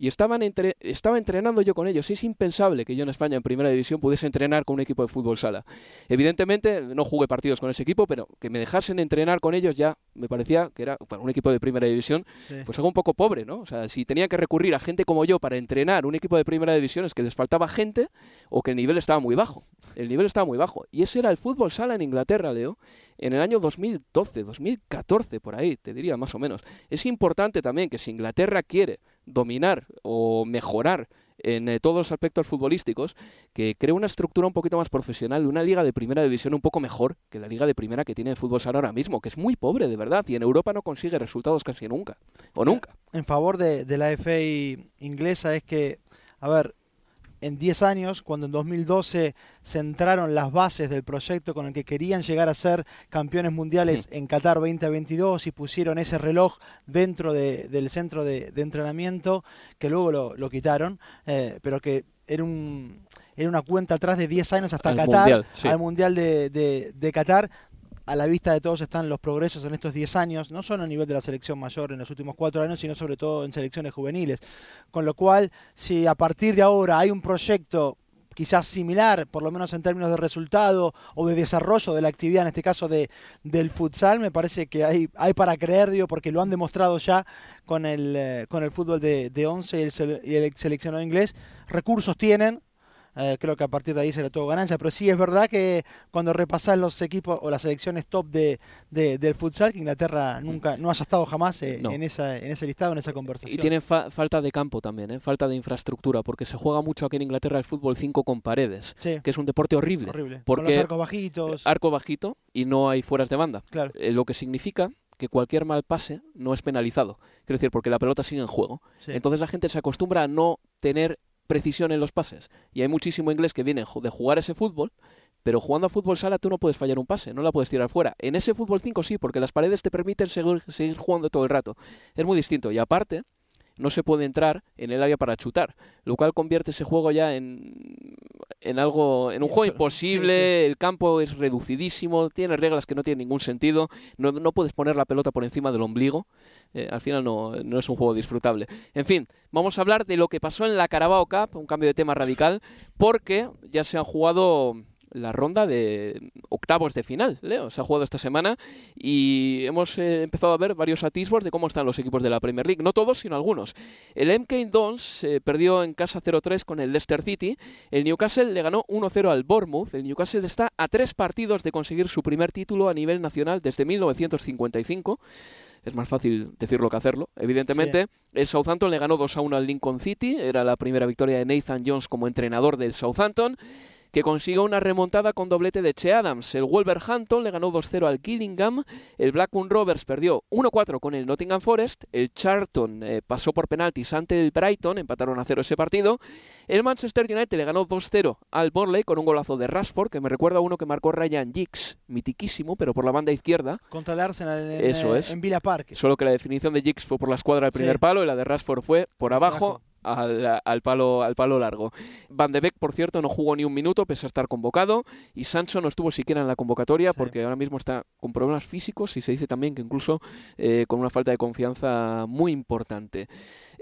Y estaban entre, estaba entrenando yo con ellos. Es impensable que yo en España en primera división pudiese entrenar con un equipo de fútbol sala. Evidentemente no jugué partidos con ese equipo, pero que me dejasen entrenar con ellos ya me parecía que era para un equipo de primera división sí. pues algo un poco pobre, ¿no? O sea, si tenía que recurrir a gente como yo para entrenar un equipo de primera división es que les faltaba gente o que el nivel estaba muy bajo. El nivel estaba muy bajo. Y ese era el fútbol sala en Inglaterra, Leo en el año 2012, 2014, por ahí, te diría más o menos. Es importante también que si Inglaterra quiere dominar o mejorar en eh, todos los aspectos futbolísticos, que cree una estructura un poquito más profesional, una liga de primera división un poco mejor que la liga de primera que tiene el fútbol sala ahora mismo, que es muy pobre de verdad, y en Europa no consigue resultados casi nunca, o nunca. En favor de, de la FA inglesa es que, a ver, en 10 años, cuando en 2012 centraron las bases del proyecto con el que querían llegar a ser campeones mundiales en Qatar 2022 y pusieron ese reloj dentro del centro de, entrenamiento, que luego lo, quitaron, eh, pero que era un era una cuenta atrás de 10 años hasta Qatar, al Mundial de, de Qatar, a la vista de todos están los progresos en estos 10 años, no solo a nivel de la selección mayor en los últimos 4 años, sino sobre todo en selecciones juveniles. Con lo cual, si a partir de ahora hay un proyecto quizás similar, por lo menos en términos de resultado o de desarrollo de la actividad, en este caso de, del futsal, me parece que hay, hay para creer, digo, porque lo han demostrado ya con el, eh, con el fútbol de, de 11 y el, y el seleccionado inglés. Recursos tienen, eh, creo que a partir de ahí será todo ganancia. Pero sí es verdad que cuando repasás los equipos o las selecciones top de, del futsal, que Inglaterra nunca no haya estado jamás eh, en, esa, en ese listado, en esa conversación. Y tiene falta de campo también, ¿eh? falta de infraestructura, porque se juega mucho aquí en Inglaterra el fútbol 5 con paredes, que es un deporte horrible. Horrible. Porque con los arcos bajitos. Arco bajito y no hay fueras de banda. Claro. lo que significa que cualquier mal pase no es penalizado. Quiero decir, porque la pelota sigue en juego. Entonces la gente se acostumbra a no tener precisión en los pases. Y hay muchísimo inglés que viene de jugar ese fútbol, pero jugando a fútbol sala tú no puedes fallar un pase, no la puedes tirar fuera. En ese fútbol 5 sí, porque las paredes te permiten seguir, seguir jugando todo el rato. Es muy distinto. Y aparte, no se puede entrar en el área para chutar, lo cual convierte ese juego ya en, en algo, en un juego imposible, el campo es reducidísimo, tiene reglas que no tienen ningún sentido, no, no puedes poner la pelota por encima del ombligo, eh, al final no, no, es un juego disfrutable. En fin, vamos a hablar de lo que pasó en la Carabao Cup, un cambio de tema radical, porque ya se han jugado la ronda de octavos de final, Leo. Se ha jugado esta semana y hemos eh, empezado a ver varios atisbos de cómo están los equipos de la Premier League. No todos, sino algunos. El MK Dons eh, perdió en casa 0-3 con el Leicester City. El Newcastle le ganó 1-0 al Bournemouth. El Newcastle está a tres partidos de conseguir su primer título a nivel nacional desde 1955 es más fácil decirlo que hacerlo, evidentemente. El Southampton le ganó 2 1 al Lincoln City, era la primera victoria de Nathan Jones como entrenador del Southampton que consiguió una remontada con doblete de Che Adams. El Wolverhampton le ganó 2-0 al Gillingham, el Blackburn Rovers perdió 1-4 con el Nottingham Forest, el Charlton eh, pasó por penaltis ante el Brighton, empataron a 0 ese partido, el Manchester United le ganó 2-0 al Burnley con un golazo de Rashford, que me recuerda a uno que marcó Ryan Giggs, mitiquísimo, pero por la banda izquierda. Contra el Arsenal en, Eso es. en Villa Park. Solo que la definición de Giggs fue por la escuadra del primer palo y la de Rashford fue por abajo al, palo, al palo largo. Van de Beek, por cierto, no jugó ni un minuto pese a estar convocado y Sancho no estuvo siquiera en la convocatoria porque ahora mismo está con problemas físicos y se dice también que incluso eh, con una falta de confianza muy importante.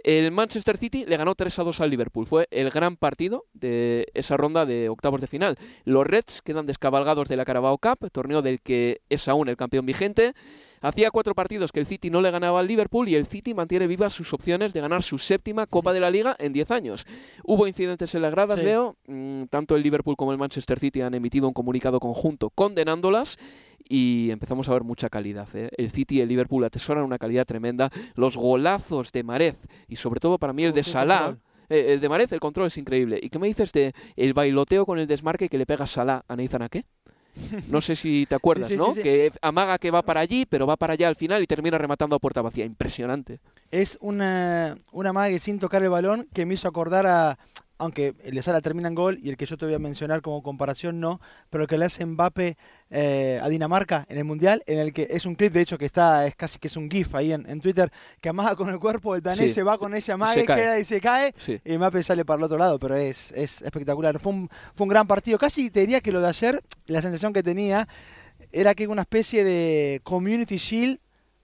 El Manchester City le ganó 3 a 2 al Liverpool. Fue el gran partido de esa ronda de octavos de final. Los Reds quedan descabalgados de la Carabao Cup, torneo del que es aún el campeón vigente. Hacía cuatro partidos que el City no le ganaba al Liverpool y el City mantiene vivas sus opciones de ganar su séptima Copa de la Liga en 10 años. Hubo incidentes en las gradas, Leo. Mm, tanto el Liverpool como el Manchester City han emitido un comunicado conjunto condenándolas y empezamos a ver mucha calidad. ¿eh? El City y el Liverpool atesoran una calidad tremenda. Los golazos de Marez y sobre todo para mí el de Salah. Eh, el de Marez, el control es increíble. ¿Y qué me dices de el bailoteo con el desmarque que le pega Salah a Nathan qué? No sé si te acuerdas, ¿no? que amaga que va para allí, pero va para allá al final y termina rematando a puerta vacía. Impresionante. Es una, una amague sin tocar el balón que me hizo acordar a, aunque el de Sala termina en gol y el que yo te voy a mencionar como comparación no, pero que le hace Mbappe eh, a Dinamarca en el Mundial, en el que es un clip de hecho que está, es casi que es un GIF ahí en, Twitter, que amaga con el cuerpo, el danés se va con ese amague, queda y se cae, y Mbappe sale para el otro lado, pero es, es espectacular. Fue un, fue un gran partido, casi te diría que lo de ayer, la sensación que tenía era que una especie de Community Shield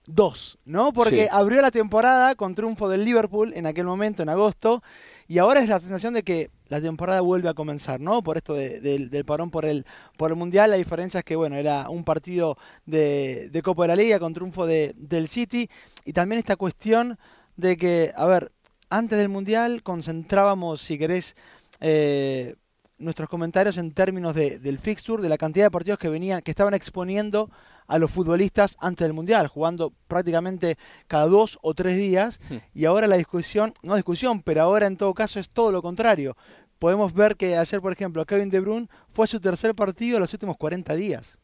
2, ¿no? Porque abrió la temporada con triunfo del Liverpool en aquel momento, en agosto, y ahora es la sensación de que la temporada vuelve a comenzar, ¿no? Por esto del parón por el, por el Mundial, la diferencia es que, bueno, era un partido de, de Copa de la Liga con triunfo de, del City, y también esta cuestión de que, a ver, antes del Mundial concentrábamos, si querés, eh, nuestros comentarios en términos de, del fixture, de la cantidad de partidos que venían, que estaban exponiendo a los futbolistas antes del Mundial, jugando prácticamente cada dos o tres días. Hmm. Y ahora la discusión, no discusión, pero ahora en todo caso es todo lo contrario. Podemos ver que ayer, por ejemplo, Kevin De Bruyne fue su tercer partido en los últimos 40 días.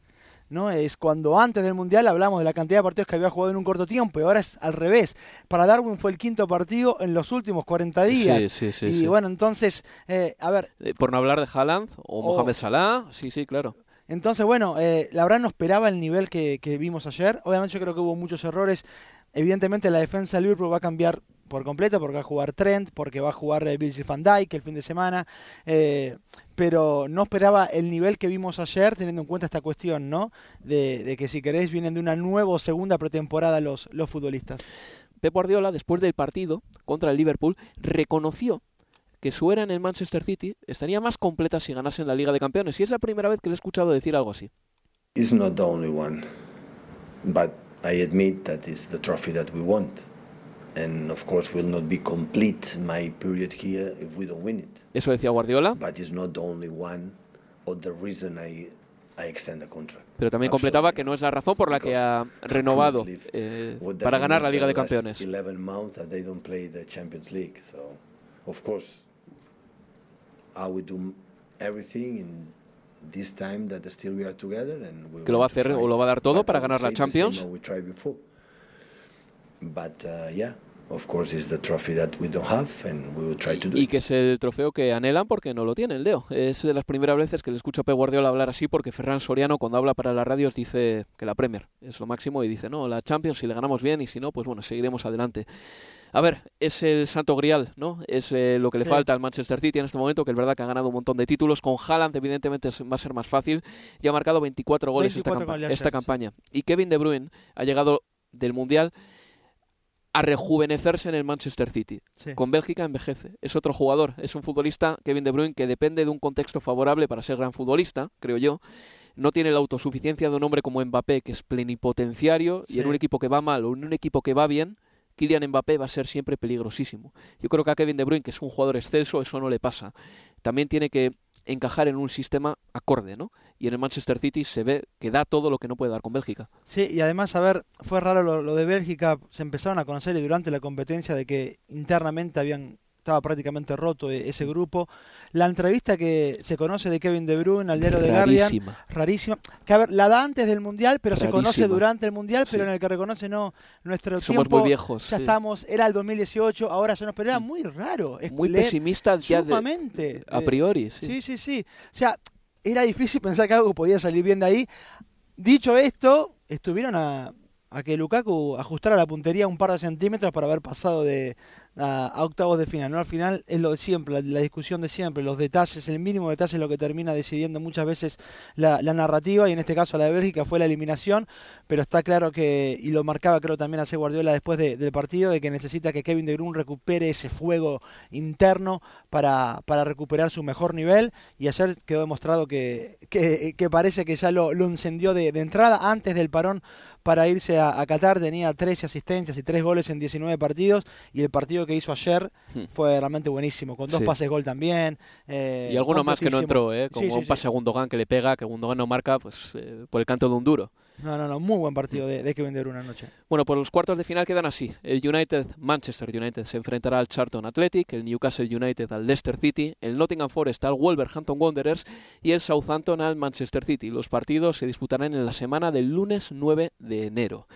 ¿no? Es cuando antes del Mundial hablamos de la cantidad de partidos que había jugado en un corto tiempo y ahora es al revés. Para Darwin fue el quinto partido en los últimos 40 días. Sí, sí, sí, y bueno, entonces, eh, a ver, Eh, por no hablar de Haaland o, O- Mohamed Salah, sí, sí, claro. Entonces, bueno, eh, la verdad no esperaba el nivel que, que vimos ayer. Obviamente yo creo que hubo muchos errores. Evidentemente la defensa de Liverpool va a cambiar por completo porque va a jugar Trent, porque va a jugar eh, Virgil van Dijk el fin de semana. eh, pero no esperaba el nivel que vimos ayer teniendo en cuenta esta cuestión, ¿no? De, de que si queréis vienen de una nueva o segunda pretemporada los, los futbolistas. Pep Guardiola, después del partido contra el Liverpool, reconoció que su era en el Manchester City estaría más completa si ganasen la Liga de Campeones. Y es la primera vez que le he escuchado decir algo así. It's not the only one, but I admit that it's the trophy that we want. And of course, will not be complete my period here if we don't win it. Eso decía Guardiola, But it's not the only one or the reason I, I extend the contract. pero también completaba que no es la razón por la que ha renovado eh, para ganar la Liga de the last Campeones. Que lo va a hacer o lo va a dar todo para ganar la Champions. uh, yeah, of course, it's the trophy that we don't have, and we will try to do Y que es el trofeo que anhelan porque no lo tienen, Leo. Es de las primeras veces que le escucho a Pep Guardiola hablar así porque Ferran Soriano cuando habla para las radios dice que la Premier es lo máximo y dice, no, la Champions si le ganamos bien y si no, pues bueno, seguiremos adelante. A ver, es el santo grial, ¿no? Es eh, lo que le Sí. falta al Manchester City en este momento, que es verdad que ha ganado un montón de títulos. Con Haaland, evidentemente, es- va a ser más fácil. Y ha marcado 24 goles esta, 24 campa- esta campaña. Y Kevin De Bruyne ha llegado del Mundial a rejuvenecerse en el Manchester City. Sí. Con Bélgica envejece. Es otro jugador. Es un futbolista, Kevin De Bruyne, que depende de un contexto favorable para ser gran futbolista, creo yo. No tiene la autosuficiencia de un hombre como Mbappé, que es plenipotenciario, y en un equipo que va mal o en un equipo que va bien, Kylian Mbappé va a ser siempre peligrosísimo. Yo creo que a Kevin De Bruyne, que es un jugador excelso, eso no le pasa. También tiene que encajar en un sistema acorde, ¿no? Y en el Manchester City se ve que da todo lo que no puede dar con Bélgica. Sí, y además, a ver, fue raro lo, lo de Bélgica, se empezaron a conocer y durante la competencia de que internamente habían estaba prácticamente roto e- ese grupo. La entrevista que se conoce de Kevin De Bruyne al diario de Guardian, Rarísima. Que a ver, la da antes del Mundial, pero se conoce durante el Mundial, pero Sí. en el que reconoce no nuestro Somos tiempo. muy viejos, Ya sí. estamos, era el 2018, ahora se nos pero era muy raro. es Muy pesimista ya de- a Eh, priori, sí. Sí, sí, sí. O sea, era difícil pensar que algo podía salir bien de ahí. Dicho esto, estuvieron a, a que Lukaku ajustara la puntería un par de centímetros para haber pasado de a, octavos de final. ¿no? Al final es lo de siempre, la, discusión de siempre, los detalles, el mínimo detalle es lo que termina decidiendo muchas veces la, narrativa y en este caso la de Bélgica fue la eliminación, pero está claro que, y lo marcaba creo también hace Guardiola después de- del partido, de que necesita que Kevin De Bruyne recupere ese fuego interno para, para recuperar su mejor nivel y ayer quedó demostrado que, que, parece que ya lo, lo encendió de, de entrada antes del parón para irse a, a Qatar, tenía 13 asistencias y 3 goles en 19 partidos y el partido que hizo ayer Hmm. fue realmente buenísimo, con dos Sí. pases gol también. eh, Y alguno más que no entró, ¿eh? Como Sí, sí, un pase a Gundogan que le pega, que Gundogan no marca, pues eh, por el canto de un duro. No, no, no, muy buen partido de, de Kevin De Bruyne anoche. Bueno, pues los cuartos de final quedan así. El United, Manchester United se enfrentará al Charlton Athletic, el Newcastle United al Leicester City, el Nottingham Forest al Wolverhampton Wanderers y el Southampton al Manchester City. Los partidos se disputarán en la semana del lunes 9 de enero.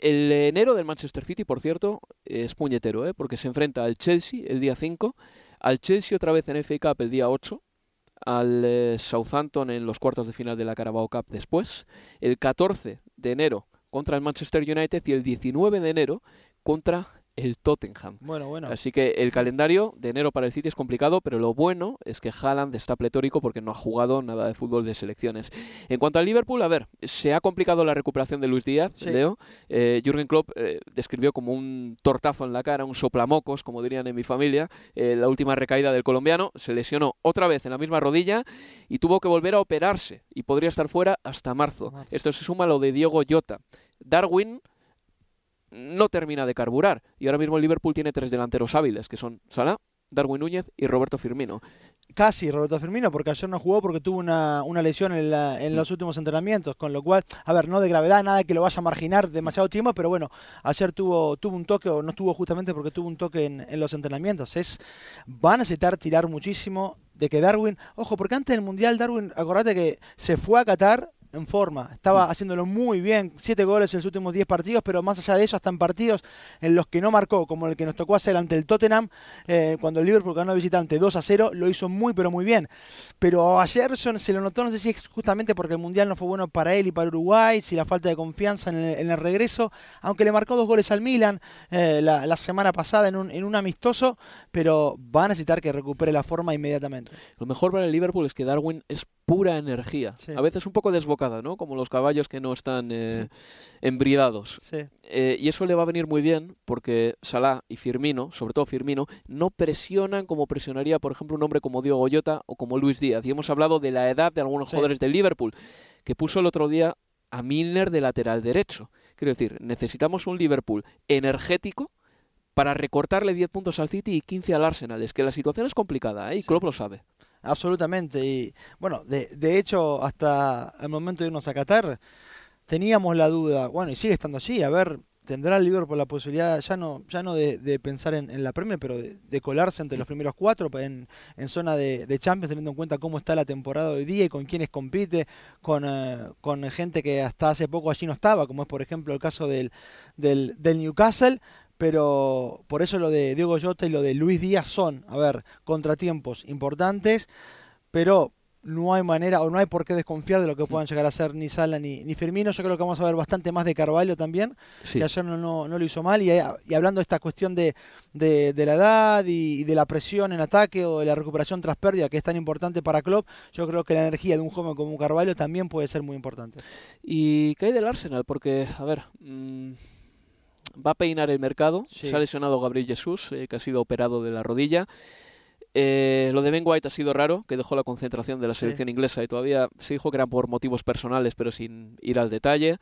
El enero del Manchester City, por cierto, es puñetero, ¿eh? porque se enfrenta al Chelsea el día 5, al Chelsea otra vez en FA Cup el día 8, al eh, Southampton en los cuartos de final de la Carabao Cup después, el 14 de enero contra el Manchester United y el 19 de enero contra el Tottenham. Bueno, bueno. Así que el calendario de enero para el City es complicado, pero lo bueno es que Haaland está pletórico porque no ha jugado nada de fútbol de selecciones. En cuanto al Liverpool, a ver, se ha complicado la recuperación de Luis Díaz, Sí. Leo. Eh, Jürgen Klopp eh, describió como un tortazo en la cara, un soplamocos, como dirían en mi familia, eh, la última recaída del colombiano. Se lesionó otra vez en la misma rodilla y tuvo que volver a operarse y podría estar fuera hasta marzo. Esto se suma a lo de Diego Jota. Darwin no termina de carburar. Y ahora mismo el Liverpool tiene tres delanteros hábiles, que son Salah, Darwin Núñez y Roberto Firmino. Casi Roberto Firmino, porque ayer no jugó porque tuvo una, una lesión en, la- en los últimos entrenamientos, con lo cual, a ver, no de gravedad, nada que lo vaya a marginar demasiado tiempo, pero bueno, ayer tuvo, tuvo un toque, o no estuvo justamente porque tuvo un toque en, en los entrenamientos. Es, va a necesitar tirar muchísimo de que Darwin, ojo, porque antes del Mundial Darwin, acordate que se fue a Qatar en forma, estaba haciéndolo muy bien, siete goles en los últimos 10 partidos, pero más allá de eso, hasta en partidos en los que no marcó, como el que nos tocó hacer ante el Tottenham, eh, cuando el Liverpool ganó visitante 2 a 0, lo hizo muy pero muy bien. Pero ayer se lo notó, no sé si es justamente porque el Mundial no fue bueno para él y para Uruguay, si la falta de confianza en el, regreso, aunque le marcó dos goles al Milan eh, la, semana pasada en un, en un amistoso, pero va a necesitar que recupere la forma inmediatamente. Lo mejor para el Liverpool es que Darwin es pura energía. A veces un poco ¿no? Como los caballos que no están eh, embridados. Eh, y eso le va a venir muy bien porque Salah y Firmino, sobre todo Firmino, no presionan como presionaría, por ejemplo, un hombre como Diego Goyota o como Luis Díaz. Y hemos hablado de la edad de algunos jugadores del Liverpool, que puso el otro día a Milner de lateral derecho. Quiero decir, necesitamos un Liverpool energético para recortarle 10 puntos al City y 15 al Arsenal. Es que la situación es complicada, ¿eh? y Klopp lo sabe. Absolutamente. Y bueno, de, de hecho, hasta el momento de irnos a Qatar, teníamos la duda, bueno, y sigue estando así, a ver, tendrá el Liverpool la posibilidad ya no ya no de, pensar en, la Premier, pero de, colarse entre los primeros cuatro en, en zona de, Champions, teniendo en cuenta cómo está la temporada hoy día y con quienes compite, con, eh, con gente que hasta hace poco allí no estaba, como es por ejemplo el caso del, del, del Newcastle pero por eso lo de Diego Jota y lo de Luis Díaz son, a ver, contratiempos importantes, pero no hay manera o no hay por qué desconfiar de lo que puedan llegar a ser ni Sala ni, ni Firmino. Yo creo que vamos a ver bastante más de Carvalho también, que ayer no, no, lo hizo mal. Y, y, hablando de esta cuestión de, de, la edad y, de la presión en ataque o de la recuperación tras pérdida, que es tan importante para Klopp, yo creo que la energía de un joven como Carvalho también puede ser muy importante. ¿Y qué hay del Arsenal? Porque, a ver... Mm, va a peinar el mercado. Se ha lesionado Gabriel Jesús, eh, que ha sido operado de la rodilla. Eh, lo de Ben White ha sido raro, que dejó la concentración de la selección inglesa y todavía se dijo que era por motivos personales, pero sin ir al detalle.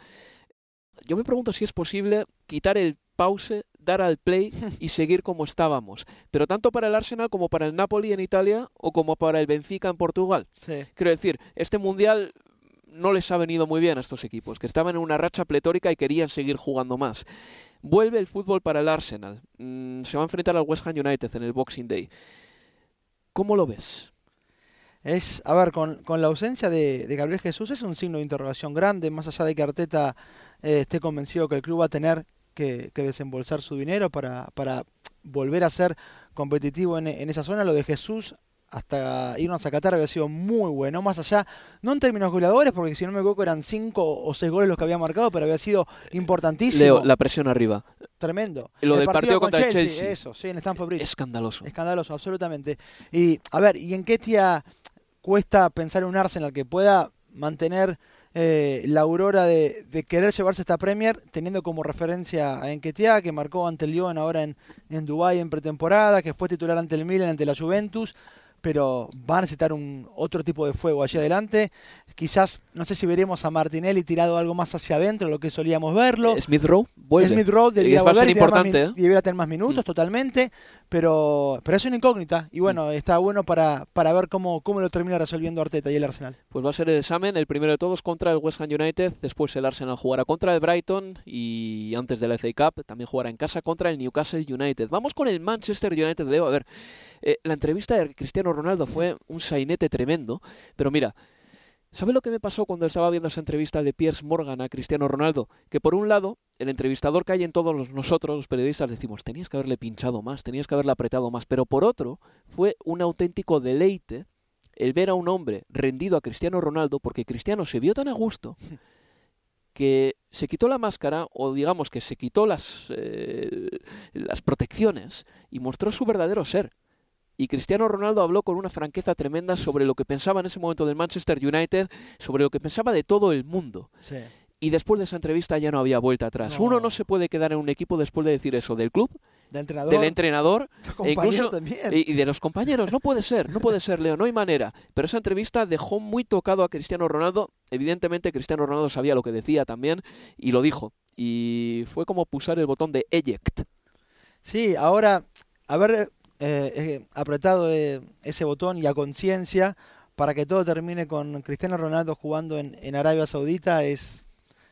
Yo me pregunto si es posible quitar el pause, dar al play y seguir como estábamos. Pero tanto para el Arsenal como para el Napoli en Italia o como para el Benfica en Portugal. Quiero decir, este mundial no les ha venido muy bien a estos equipos, que estaban en una racha pletórica y querían seguir jugando más. Vuelve el fútbol para el Arsenal. Mm, se va a enfrentar al West Ham United en el Boxing Day. ¿Cómo lo ves? Es, a ver, con, la ausencia de, Gabriel Jesús es un signo de interrogación grande, más allá de que Arteta eh, esté convencido que el club va a tener que, desembolsar su dinero para, para volver a ser competitivo en, en, esa zona. Lo de Jesús hasta irnos a Qatar había sido muy bueno, más allá, no en términos goleadores, porque si no me equivoco eran cinco o seis goles los que había marcado, pero había sido importantísimo. Leo, la presión arriba. Tremendo. Lo del partido, contra el Chelsea. Eso, sí, en Stamford Bridge. Escandaloso. Escandaloso, absolutamente. Y, a ver, ¿y en qué tía cuesta pensar en un Arsenal que pueda mantener eh, la aurora de, querer llevarse esta Premier, teniendo como referencia a Enquetia, que marcó ante el Lyon ahora en, en Dubái en pretemporada, que fue titular ante el Milan, ante la Juventus pero va a necesitar un otro tipo de fuego allí adelante. Quizás, no sé si veremos a Martinelli tirado algo más hacia adentro, lo que solíamos verlo. Smith Rowe vuelve. Smith Rowe debería volver, importante, ¿eh? debería tener más minutos mm. totalmente, pero, pero es una incógnita. Y bueno, está bueno para, para ver cómo, cómo lo termina resolviendo Arteta y el Arsenal. Pues va a ser el examen, el primero de todos contra el West Ham United, después el Arsenal jugará contra el Brighton y antes de la FA Cup también jugará en casa contra el Newcastle United. Vamos con el Manchester United, Leo. A ver, eh, la entrevista de Cristiano Ronaldo fue un sainete tremendo, pero mira, ¿sabe lo que me pasó cuando estaba viendo esa entrevista de Piers Morgan a Cristiano Ronaldo? Que por un lado, el entrevistador que hay en todos nosotros, los periodistas, decimos, tenías que haberle pinchado más, tenías que haberle apretado más, pero por otro, fue un auténtico deleite el ver a un hombre rendido a Cristiano Ronaldo, porque Cristiano se vio tan a gusto que se quitó la máscara, o digamos que se quitó las, eh, las protecciones y mostró su verdadero ser. Y Cristiano Ronaldo habló con una franqueza tremenda sobre lo que pensaba en ese momento del Manchester United, sobre lo que pensaba de todo el mundo. Y después de esa entrevista ya no había vuelta atrás. Uno no se puede quedar en un equipo después de decir eso del club, del entrenador, del entrenador e incluso y, de los compañeros. No puede ser, no puede ser, Leo, no hay manera. Pero esa entrevista dejó muy tocado a Cristiano Ronaldo. Evidentemente Cristiano Ronaldo sabía lo que decía también y lo dijo. Y fue como pulsar el botón de eject. Sí, ahora, a ver, eh, eh, apretado eh, ese botón y a conciencia para que todo termine con Cristiano Ronaldo jugando en, en Arabia Saudita es,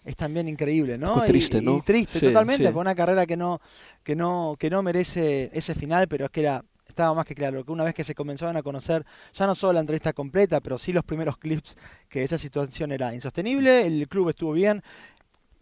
es también increíble, ¿no? triste, ¿no? Y triste, totalmente, por una carrera que no, que no, que no merece ese final, pero es que era estaba más que claro que una vez que se comenzaban a conocer, ya no solo la entrevista completa, pero sí los primeros clips, que esa situación era insostenible, el club estuvo bien,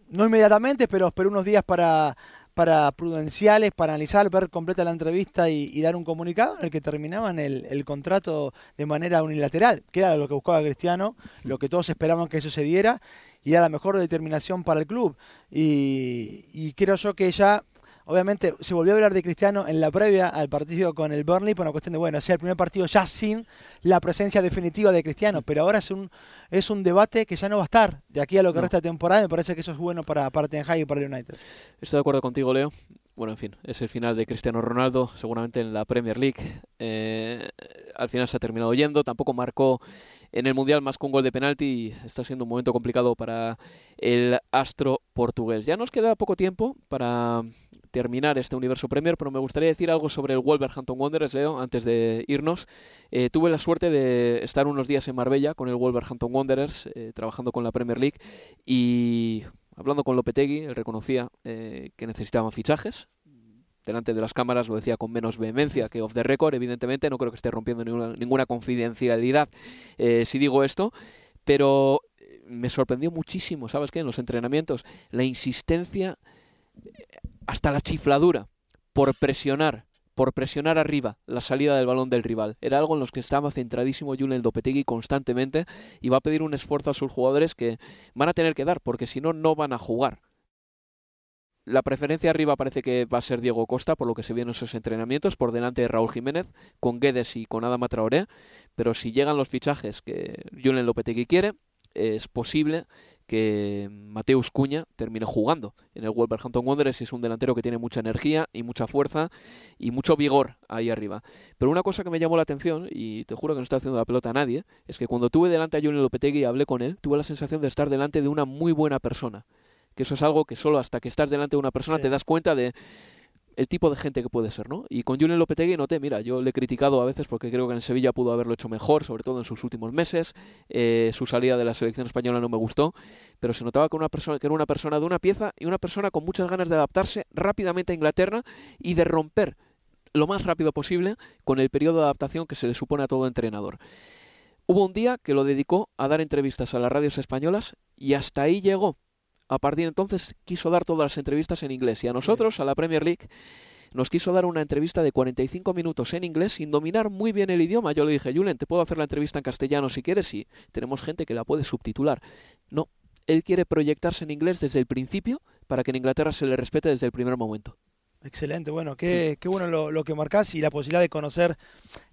no inmediatamente, pero esperó unos días para, para prudenciales, para analizar, ver completa la entrevista y, dar un comunicado en el que terminaban el, contrato de manera unilateral, que era lo que buscaba Cristiano, lo que todos esperaban que sucediera, y era la mejor determinación para el club. Y, y creo yo que ya Obviamente se volvió a hablar de Cristiano en la previa al partido con el Burnley por una cuestión de, bueno, sea el primer partido ya sin la presencia definitiva de Cristiano, pero ahora es un, es un debate que ya no va a estar de aquí a lo que resta de temporada. Me parece que eso es bueno para, para Ten Hag y para el United. Estoy de acuerdo contigo, Leo. Bueno, en fin, es el final de Cristiano Ronaldo, seguramente en la Premier League. Eh, al final se ha terminado yendo, tampoco marcó en el Mundial más un gol de penalti. Está siendo un momento complicado para el astro portugués. Ya nos queda poco tiempo para terminar este universo Premier, pero me gustaría decir algo sobre el Wolverhampton Wanderers, Leo, antes de irnos. Eh, tuve la suerte de estar unos días en Marbella con el Wolverhampton Wanderers, eh, trabajando con la Premier League, y hablando con Lopetegui, él reconocía eh, que necesitaban fichajes. Delante de las cámaras lo decía con menos vehemencia que off the record, evidentemente, no creo que esté rompiendo ninguna, confidencialidad si digo esto, pero me sorprendió muchísimo, ¿sabes qué? En los entrenamientos, la insistencia hasta la chifladura por presionar, por presionar arriba la salida del balón del rival. Era algo en los que estaba centradísimo Julen Dopetegui constantemente y va a pedir un esfuerzo a sus jugadores que van a tener que dar porque si no, no van a jugar. La preferencia arriba parece que va a ser Diego Costa, por lo que se vio en esos entrenamientos, por delante de Raúl Jiménez, con Guedes y con Adama Traoré. Pero si llegan los fichajes que Julen Lopetegui quiere, es posible que Mateus Cuña termine jugando en el Wolverhampton Wanderers es un delantero que tiene mucha energía y mucha fuerza y mucho vigor ahí arriba. Pero una cosa que me llamó la atención, y te juro que no está haciendo la pelota a nadie, es que cuando tuve delante a Julio Lopetegui y hablé con él, tuve la sensación de estar delante de una muy buena persona. Que eso es algo que solo hasta que estás delante de una persona te das cuenta de el tipo de gente que puede ser, ¿no? Y con Julen Lopetegui noté, mira, yo le he criticado a veces porque creo que en Sevilla pudo haberlo hecho mejor, sobre todo en sus últimos meses. Eh, su salida de la selección española no me gustó, pero se notaba que, una persona, que era una persona de una pieza y una persona con muchas ganas de adaptarse rápidamente a Inglaterra y de romper lo más rápido posible con el periodo de adaptación que se le supone a todo entrenador. Hubo un día que lo dedicó a dar entrevistas a las radios españolas y hasta ahí llegó a partir de entonces quiso dar todas las entrevistas en inglés y a nosotros, a la Premier League, nos quiso dar una entrevista de 45 minutos en inglés sin dominar muy bien el idioma. Yo le dije, Julen, te puedo hacer la entrevista en castellano si quieres y tenemos gente que la puede subtitular. No, él quiere proyectarse en inglés desde el principio para que en Inglaterra se le respete desde el primer momento. Excelente, bueno, qué, qué bueno lo, lo que marcás y la posibilidad de conocer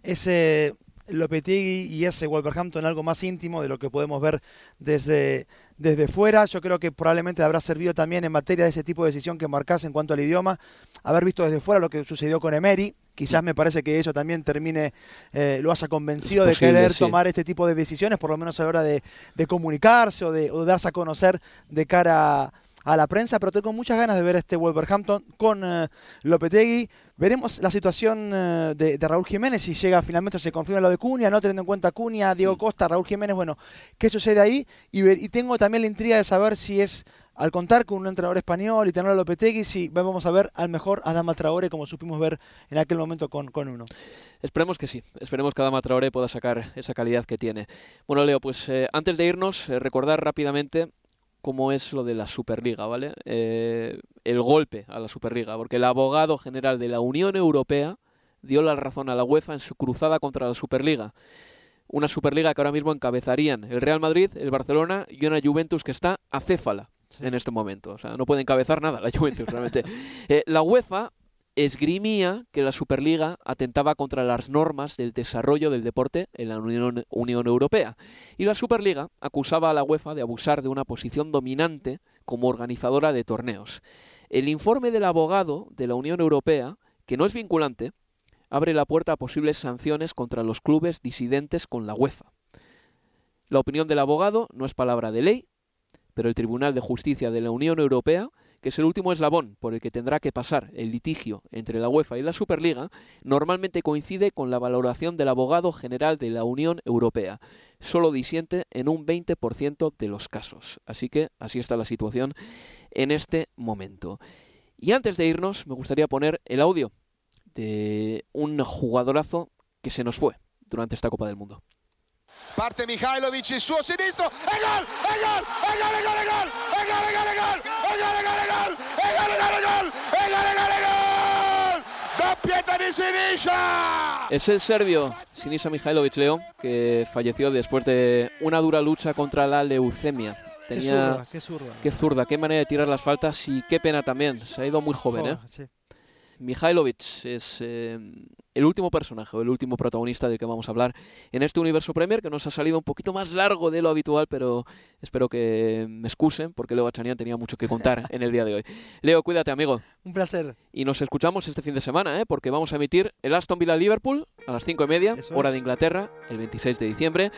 ese Lopetegui y ese Wolverhampton algo más íntimo de lo que podemos ver desde, desde fuera. Yo creo que probablemente habrá servido también en materia de ese tipo de decisión que marcase en cuanto al idioma, haber visto desde fuera lo que sucedió con Emery. Quizás me parece que eso también termine, eh, lo haya convencido de querer tomar este tipo de decisiones, por lo menos a la hora de, comunicarse o de, o darse a conocer de cara a a la prensa, pero tengo muchas ganas de ver este Wolverhampton con uh, Lopetegui. Veremos la situación eh, de, Raúl Jiménez, si llega finalmente, se confirma lo de Cunha, no teniendo en cuenta Cunha, Diego Costa, Raúl Jiménez, bueno, ¿qué sucede ahí? Y, y tengo también la intriga de saber si es al contar con un entrenador español y tener a Lopetegui, si vamos a ver al mejor Adama Traore como supimos ver en aquel momento con, con uno. Esperemos que sí, esperemos que Adama Traore pueda sacar esa calidad que tiene. Bueno, Leo, pues eh, antes de irnos, recordar rápidamente cómo es lo de la Superliga, ¿vale? Eh, el golpe a la Superliga, porque el abogado general de la Unión Europea dio la razón a la UEFA en su cruzada contra la Superliga. Una Superliga que ahora mismo encabezarían el Real Madrid, el Barcelona y una Juventus que está acéfala en este momento. O sea, no puede encabezar nada la Juventus realmente. Eh, la UEFA esgrimía que la Superliga atentaba contra las normas del desarrollo del deporte en la Unión, Europea. Y la Superliga acusaba a la UEFA de abusar de una posición dominante como organizadora de torneos. El informe del abogado de la Unión Europea, que no es vinculante, abre la puerta a posibles sanciones contra los clubes disidentes con la UEFA. La opinión del abogado no es palabra de ley, pero el Tribunal de Justicia de la Unión Europea que es el último eslabón por el que tendrá que pasar el litigio entre la UEFA y la Superliga, normalmente coincide con la valoración del abogado general de la Unión Europea. Solo disiente en un 20% de los casos. Así que así está la situación en este momento. Y antes de irnos, me gustaría poner el audio de un jugadorazo que se nos fue durante esta Copa del Mundo. Parte gol, gol, Es el serbio Sinisa Mihailovic Leo, que falleció después de una dura lucha contra la leucemia. Tenía... Qué zurda, qué zurda. Qué zurda, qué manera de tirar las faltas y qué pena también. Se ha ido muy joven, ¿eh? Oh, sí. Mihailovic es eh, el último personaje, o el último protagonista del que vamos a hablar en este universo Premier, que nos ha salido un poquito más largo de lo habitual, pero espero que me excusen, porque Leo Bachanian tenía mucho que contar en el día de hoy. Leo, cuídate, amigo. Un placer. Y nos escuchamos este fin de semana, ¿eh? porque vamos a emitir el Aston Villa Liverpool a las cinco y media, Eso hora es. de Inglaterra, el 26 de diciembre.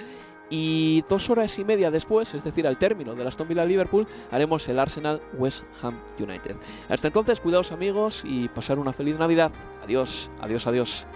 Y dos horas y media después, es decir, al término del Aston Villa Liverpool, haremos el Arsenal West Ham United. Hasta entonces, cuidaos amigos y pasar una feliz Navidad. Adiós, adiós, adiós.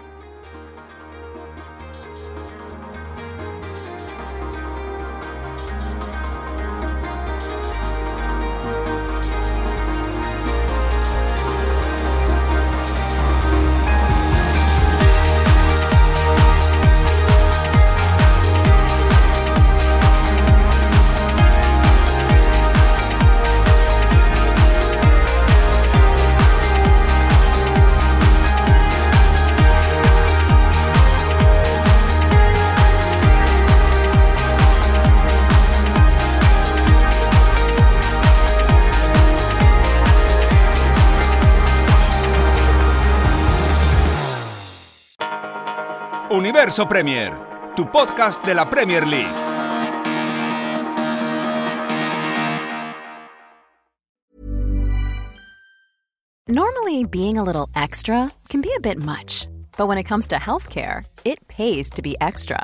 Premier, tu podcast de la Premier League. Normally, being a little extra can be a bit much, but when it comes to healthcare, it pays to be extra.